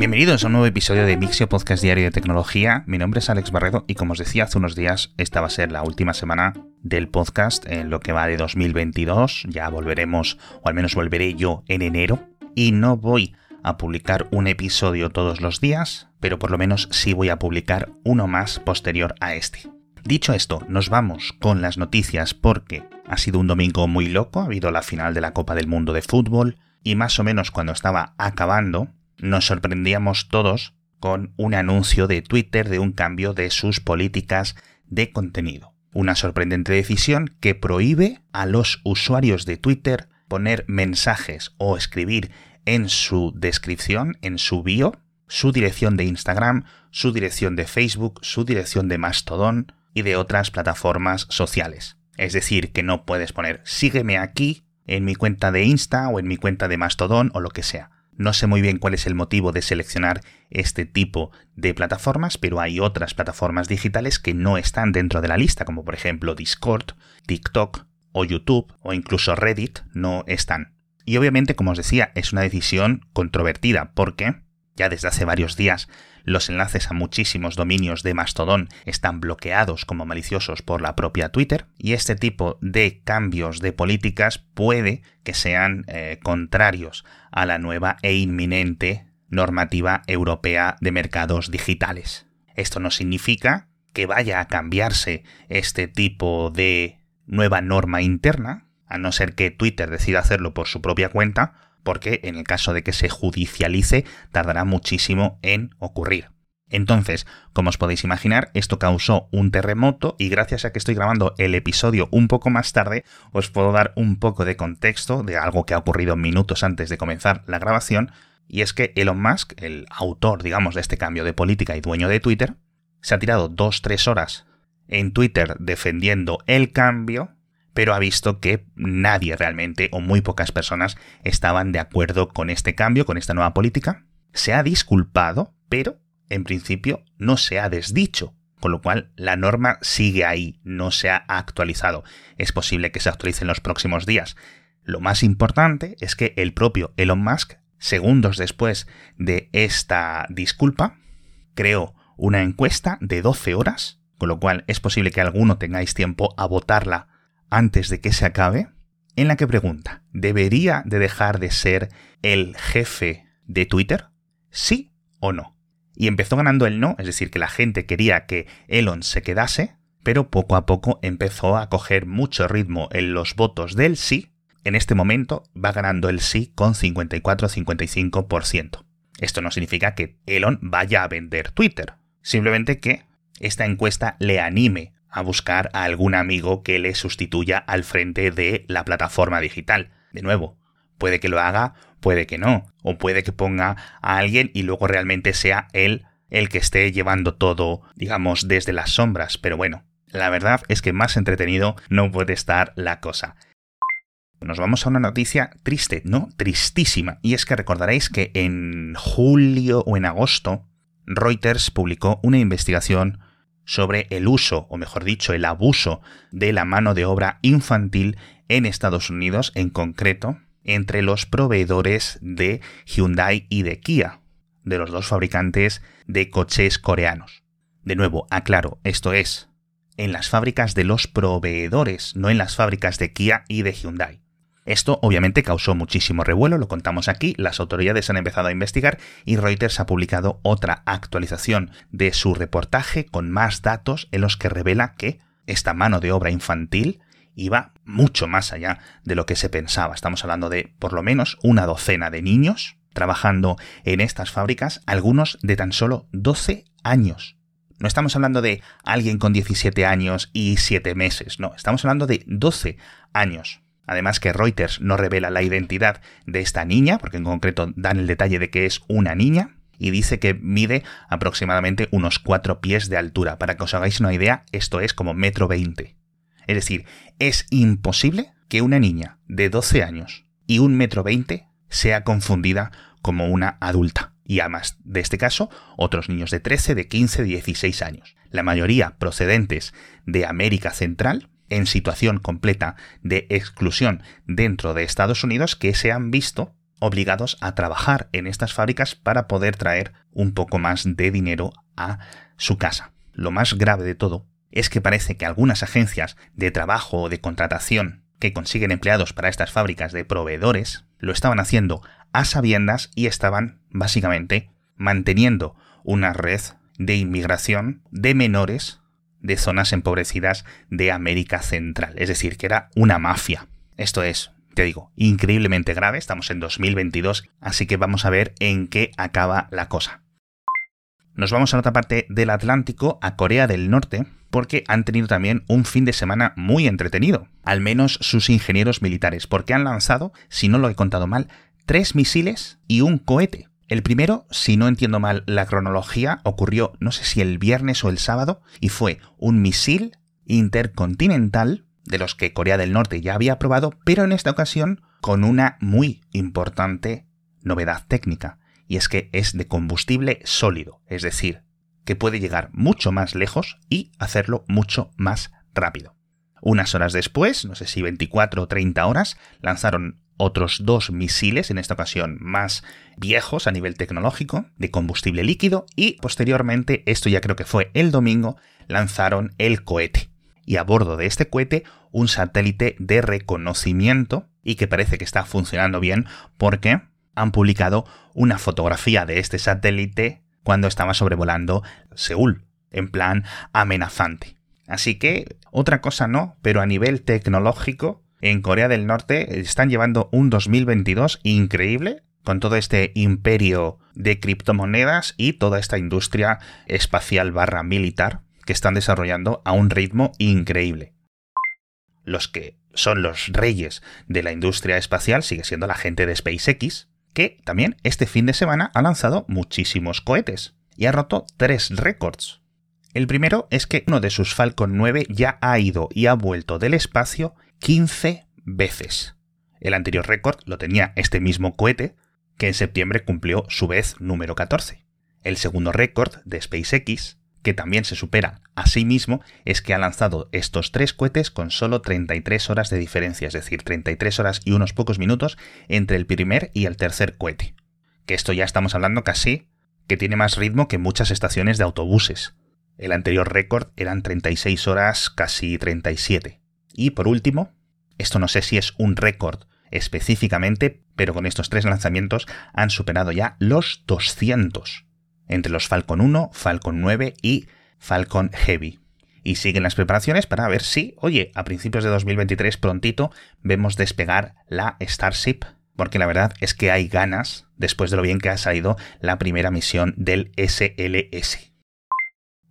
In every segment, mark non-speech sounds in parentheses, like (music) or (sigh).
Bienvenidos a un nuevo episodio de Mixio Podcast Diario de Tecnología. Mi nombre es Alex Barredo y como os decía hace unos días, esta va a ser la última semana del podcast en lo que va de 2022. Ya volveremos, o al menos volveré yo en enero. Y no voy a publicar un episodio todos los días, pero por lo menos sí voy a publicar uno más posterior a este. Dicho esto, nos vamos con las noticias porque ha sido un domingo muy loco, ha habido la final de la Copa del Mundo de Fútbol y más o menos cuando estaba acabando, nos sorprendíamos todos con un anuncio de Twitter de un cambio de sus políticas de contenido. Una sorprendente decisión que prohíbe a los usuarios de Twitter poner mensajes o escribir en su descripción, en su bio, su dirección de Instagram, su dirección de Facebook, su dirección de Mastodon y de otras plataformas sociales. Es decir, que no puedes poner sígueme aquí en mi cuenta de Insta o en mi cuenta de Mastodon o lo que sea. No sé muy bien cuál es el motivo de seleccionar este tipo de plataformas, pero hay otras plataformas digitales que no están dentro de la lista, como por ejemplo Discord, TikTok o YouTube o incluso Reddit no están. Y obviamente, como os decía, es una decisión controvertida porque ya desde hace varios días los enlaces a muchísimos dominios de Mastodon están bloqueados como maliciosos por la propia Twitter y este tipo de cambios de políticas puede que sean eh, contrarios a la nueva e inminente normativa europea de mercados digitales. Esto no significa que vaya a cambiarse este tipo de nueva norma interna, a no ser que Twitter decida hacerlo por su propia cuenta, porque en el caso de que se judicialice tardará muchísimo en ocurrir. Entonces, como os podéis imaginar, esto causó un terremoto y gracias a que estoy grabando el episodio un poco más tarde, os puedo dar un poco de contexto de algo que ha ocurrido minutos antes de comenzar la grabación, y es que Elon Musk, el autor, digamos, de este cambio de política y dueño de Twitter, se ha tirado dos, tres horas en Twitter defendiendo el cambio pero ha visto que nadie realmente o muy pocas personas estaban de acuerdo con este cambio, con esta nueva política. Se ha disculpado, pero en principio no se ha desdicho, con lo cual la norma sigue ahí, no se ha actualizado. Es posible que se actualice en los próximos días. Lo más importante es que el propio Elon Musk, segundos después de esta disculpa, creó una encuesta de 12 horas, con lo cual es posible que alguno tengáis tiempo a votarla antes de que se acabe, en la que pregunta, ¿debería de dejar de ser el jefe de Twitter? ¿Sí o no? Y empezó ganando el no, es decir, que la gente quería que Elon se quedase, pero poco a poco empezó a coger mucho ritmo en los votos del sí. En este momento va ganando el sí con 54-55%. Esto no significa que Elon vaya a vender Twitter, simplemente que esta encuesta le anime a buscar a algún amigo que le sustituya al frente de la plataforma digital. De nuevo, puede que lo haga, puede que no, o puede que ponga a alguien y luego realmente sea él el que esté llevando todo, digamos, desde las sombras, pero bueno, la verdad es que más entretenido no puede estar la cosa. Nos vamos a una noticia triste, ¿no? Tristísima. Y es que recordaréis que en julio o en agosto Reuters publicó una investigación sobre el uso, o mejor dicho, el abuso de la mano de obra infantil en Estados Unidos, en concreto, entre los proveedores de Hyundai y de Kia, de los dos fabricantes de coches coreanos. De nuevo, aclaro, esto es en las fábricas de los proveedores, no en las fábricas de Kia y de Hyundai. Esto obviamente causó muchísimo revuelo, lo contamos aquí, las autoridades han empezado a investigar y Reuters ha publicado otra actualización de su reportaje con más datos en los que revela que esta mano de obra infantil iba mucho más allá de lo que se pensaba. Estamos hablando de por lo menos una docena de niños trabajando en estas fábricas, algunos de tan solo 12 años. No estamos hablando de alguien con 17 años y 7 meses, no, estamos hablando de 12 años. Además que Reuters no revela la identidad de esta niña, porque en concreto dan el detalle de que es una niña, y dice que mide aproximadamente unos 4 pies de altura. Para que os hagáis una idea, esto es como metro 20. Es decir, es imposible que una niña de 12 años y un metro 20 sea confundida como una adulta. Y además de este caso, otros niños de 13, de 15, de 16 años. La mayoría procedentes de América Central en situación completa de exclusión dentro de Estados Unidos que se han visto obligados a trabajar en estas fábricas para poder traer un poco más de dinero a su casa. Lo más grave de todo es que parece que algunas agencias de trabajo o de contratación que consiguen empleados para estas fábricas de proveedores lo estaban haciendo a sabiendas y estaban básicamente manteniendo una red de inmigración de menores de zonas empobrecidas de América Central. Es decir, que era una mafia. Esto es, te digo, increíblemente grave. Estamos en 2022, así que vamos a ver en qué acaba la cosa. Nos vamos a otra parte del Atlántico, a Corea del Norte, porque han tenido también un fin de semana muy entretenido, al menos sus ingenieros militares, porque han lanzado, si no lo he contado mal, tres misiles y un cohete. El primero, si no entiendo mal la cronología, ocurrió no sé si el viernes o el sábado, y fue un misil intercontinental, de los que Corea del Norte ya había probado, pero en esta ocasión con una muy importante novedad técnica, y es que es de combustible sólido, es decir, que puede llegar mucho más lejos y hacerlo mucho más rápido. Unas horas después, no sé si 24 o 30 horas, lanzaron otros dos misiles, en esta ocasión más viejos a nivel tecnológico, de combustible líquido, y posteriormente, esto ya creo que fue el domingo, lanzaron el cohete. Y a bordo de este cohete, un satélite de reconocimiento, y que parece que está funcionando bien porque han publicado una fotografía de este satélite cuando estaba sobrevolando Seúl, en plan amenazante. Así que, otra cosa no, pero a nivel tecnológico, en Corea del Norte están llevando un 2022 increíble con todo este imperio de criptomonedas y toda esta industria espacial barra militar que están desarrollando a un ritmo increíble. Los que son los reyes de la industria espacial sigue siendo la gente de SpaceX, que también este fin de semana ha lanzado muchísimos cohetes y ha roto tres récords. El primero es que uno de sus Falcon 9 ya ha ido y ha vuelto del espacio 15 veces. El anterior récord lo tenía este mismo cohete, que en septiembre cumplió su vez número 14. El segundo récord de SpaceX, que también se supera a sí mismo, es que ha lanzado estos tres cohetes con solo 33 horas de diferencia, es decir, 33 horas y unos pocos minutos entre el primer y el tercer cohete. Que esto ya estamos hablando casi que tiene más ritmo que muchas estaciones de autobuses. El anterior récord eran 36 horas, casi 37. Y por último, esto no sé si es un récord específicamente, pero con estos tres lanzamientos han superado ya los 200 entre los Falcon 1, Falcon 9 y Falcon Heavy. Y siguen las preparaciones para ver si, oye, a principios de 2023 prontito vemos despegar la Starship, porque la verdad es que hay ganas después de lo bien que ha salido la primera misión del SLS.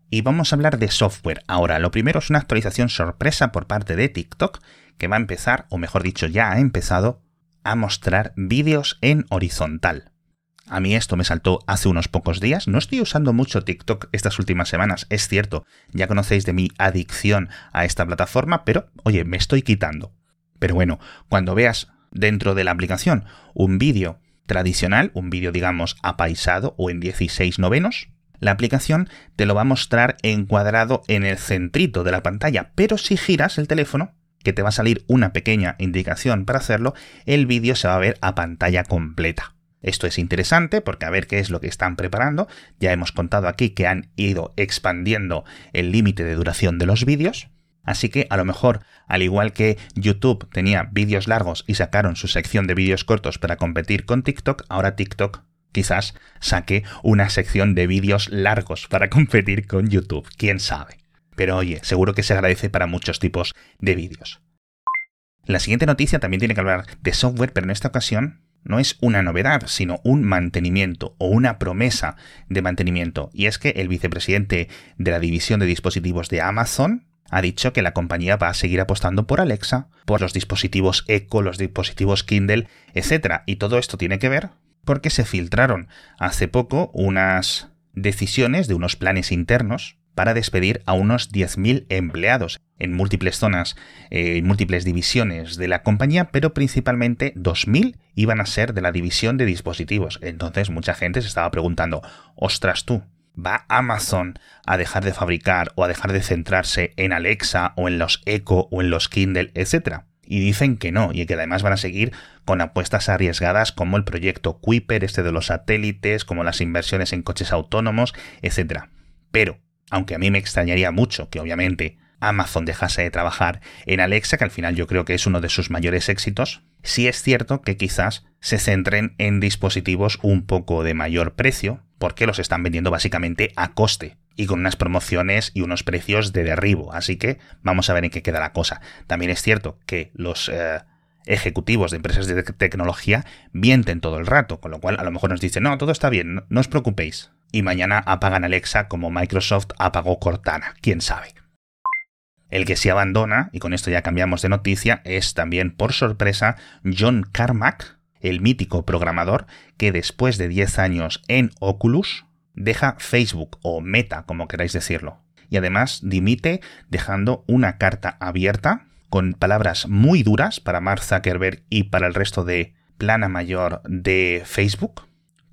Y vamos a hablar de software. Ahora, lo primero es una actualización sorpresa por parte de TikTok que va a empezar, o mejor dicho, ya ha empezado a mostrar vídeos en horizontal. A mí esto me saltó hace unos pocos días. No estoy usando mucho TikTok estas últimas semanas, es cierto. Ya conocéis de mi adicción a esta plataforma, pero oye, me estoy quitando. Pero bueno, cuando veas dentro de la aplicación un vídeo tradicional, un vídeo digamos apaisado o en 16 novenos, la aplicación te lo va a mostrar encuadrado en el centrito de la pantalla, pero si giras el teléfono, que te va a salir una pequeña indicación para hacerlo, el vídeo se va a ver a pantalla completa. Esto es interesante porque a ver qué es lo que están preparando. Ya hemos contado aquí que han ido expandiendo el límite de duración de los vídeos. Así que a lo mejor, al igual que YouTube tenía vídeos largos y sacaron su sección de vídeos cortos para competir con TikTok, ahora TikTok Quizás saque una sección de vídeos largos para (laughs) competir con YouTube, quién sabe. Pero oye, seguro que se agradece para muchos tipos de vídeos. La siguiente noticia también tiene que hablar de software, pero en esta ocasión no es una novedad, sino un mantenimiento o una promesa de mantenimiento. Y es que el vicepresidente de la división de dispositivos de Amazon ha dicho que la compañía va a seguir apostando por Alexa, por los dispositivos Echo, los dispositivos Kindle, etc. Y todo esto tiene que ver porque se filtraron hace poco unas decisiones de unos planes internos para despedir a unos 10.000 empleados en múltiples zonas, eh, en múltiples divisiones de la compañía, pero principalmente 2.000 iban a ser de la división de dispositivos. Entonces mucha gente se estaba preguntando, ostras tú, ¿va Amazon a dejar de fabricar o a dejar de centrarse en Alexa o en los Echo o en los Kindle, etcétera? Y dicen que no, y que además van a seguir con apuestas arriesgadas como el proyecto Kuiper, este de los satélites, como las inversiones en coches autónomos, etc. Pero, aunque a mí me extrañaría mucho que obviamente Amazon dejase de trabajar en Alexa, que al final yo creo que es uno de sus mayores éxitos, sí es cierto que quizás se centren en dispositivos un poco de mayor precio, porque los están vendiendo básicamente a coste y con unas promociones y unos precios de derribo. Así que vamos a ver en qué queda la cosa. También es cierto que los eh, ejecutivos de empresas de tecnología mienten todo el rato, con lo cual a lo mejor nos dicen, no, todo está bien, no os preocupéis. Y mañana apagan Alexa como Microsoft apagó Cortana, quién sabe. El que se abandona, y con esto ya cambiamos de noticia, es también por sorpresa John Carmack, el mítico programador que después de 10 años en Oculus deja Facebook o Meta, como queráis decirlo. Y además dimite dejando una carta abierta con palabras muy duras para Mark Zuckerberg y para el resto de plana mayor de Facebook,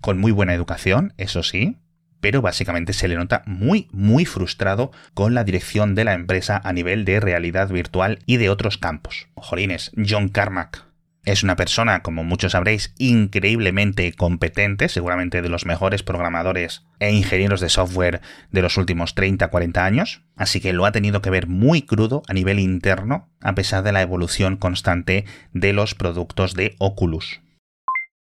con muy buena educación, eso sí, pero básicamente se le nota muy, muy frustrado con la dirección de la empresa a nivel de realidad virtual y de otros campos. Jolines, John Carmack, es una persona, como muchos sabréis, increíblemente competente, seguramente de los mejores programadores e ingenieros de software de los últimos 30-40 años, así que lo ha tenido que ver muy crudo a nivel interno, a pesar de la evolución constante de los productos de Oculus.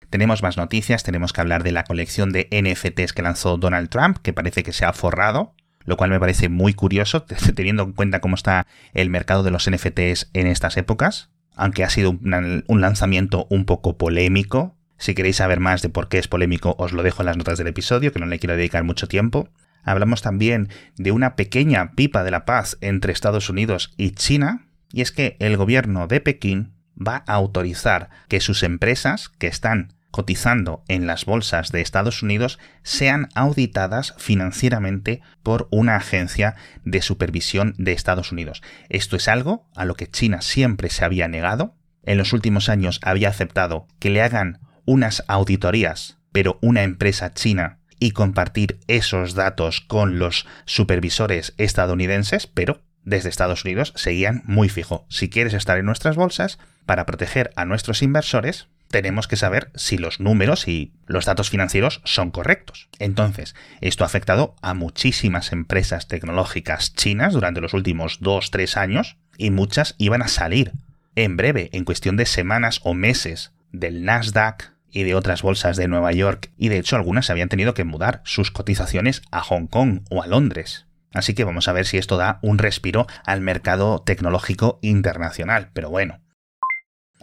Tenemos más noticias, tenemos que hablar de la colección de NFTs que lanzó Donald Trump, que parece que se ha forrado, lo cual me parece muy curioso, (laughs) teniendo en cuenta cómo está el mercado de los NFTs en estas épocas aunque ha sido un, lanzamiento un poco polémico. Si queréis saber más de por qué es polémico, os lo dejo en las notas del episodio, que no le quiero dedicar mucho tiempo. Hablamos también de una pequeña pipa de la paz entre Estados Unidos y China, y es que el gobierno de Pekín va a autorizar que sus empresas que están cotizando en las bolsas de Estados Unidos sean auditadas financieramente por una agencia de supervisión de Estados Unidos. Esto es algo a lo que China siempre se había negado. En los últimos años había aceptado que le hagan unas auditorías, pero una empresa china y compartir esos datos con los supervisores estadounidenses, pero desde Estados Unidos seguían muy fijo. Si quieres estar en nuestras bolsas, para proteger a nuestros inversores, tenemos que saber si los números y los datos financieros son correctos. Entonces, esto ha afectado a muchísimas empresas tecnológicas chinas durante los últimos 2-3 años y muchas iban a salir en breve, en cuestión de semanas o meses, del Nasdaq y de otras bolsas de Nueva York y de hecho algunas habían tenido que mudar sus cotizaciones a Hong Kong o a Londres. Así que vamos a ver si esto da un respiro al mercado tecnológico internacional. Pero bueno,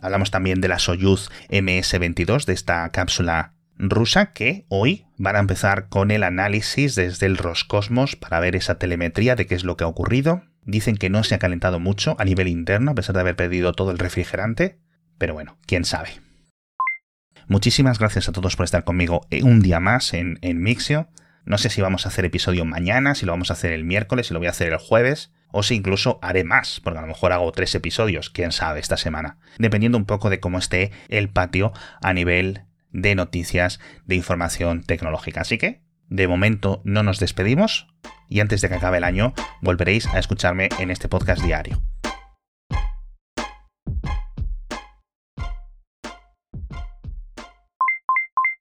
Hablamos también de la Soyuz MS-22, de esta cápsula rusa, que hoy van a empezar con el análisis desde el Roscosmos para ver esa telemetría de qué es lo que ha ocurrido. Dicen que no se ha calentado mucho a nivel interno, a pesar de haber perdido todo el refrigerante, pero bueno, quién sabe. Muchísimas gracias a todos por estar conmigo un día más en, en Mixio. No sé si vamos a hacer episodio mañana, si lo vamos a hacer el miércoles, si lo voy a hacer el jueves o si incluso haré más, porque a lo mejor hago tres episodios, quién sabe, esta semana, dependiendo un poco de cómo esté el patio a nivel de noticias de información tecnológica. Así que, de momento, no nos despedimos y antes de que acabe el año, volveréis a escucharme en este podcast diario.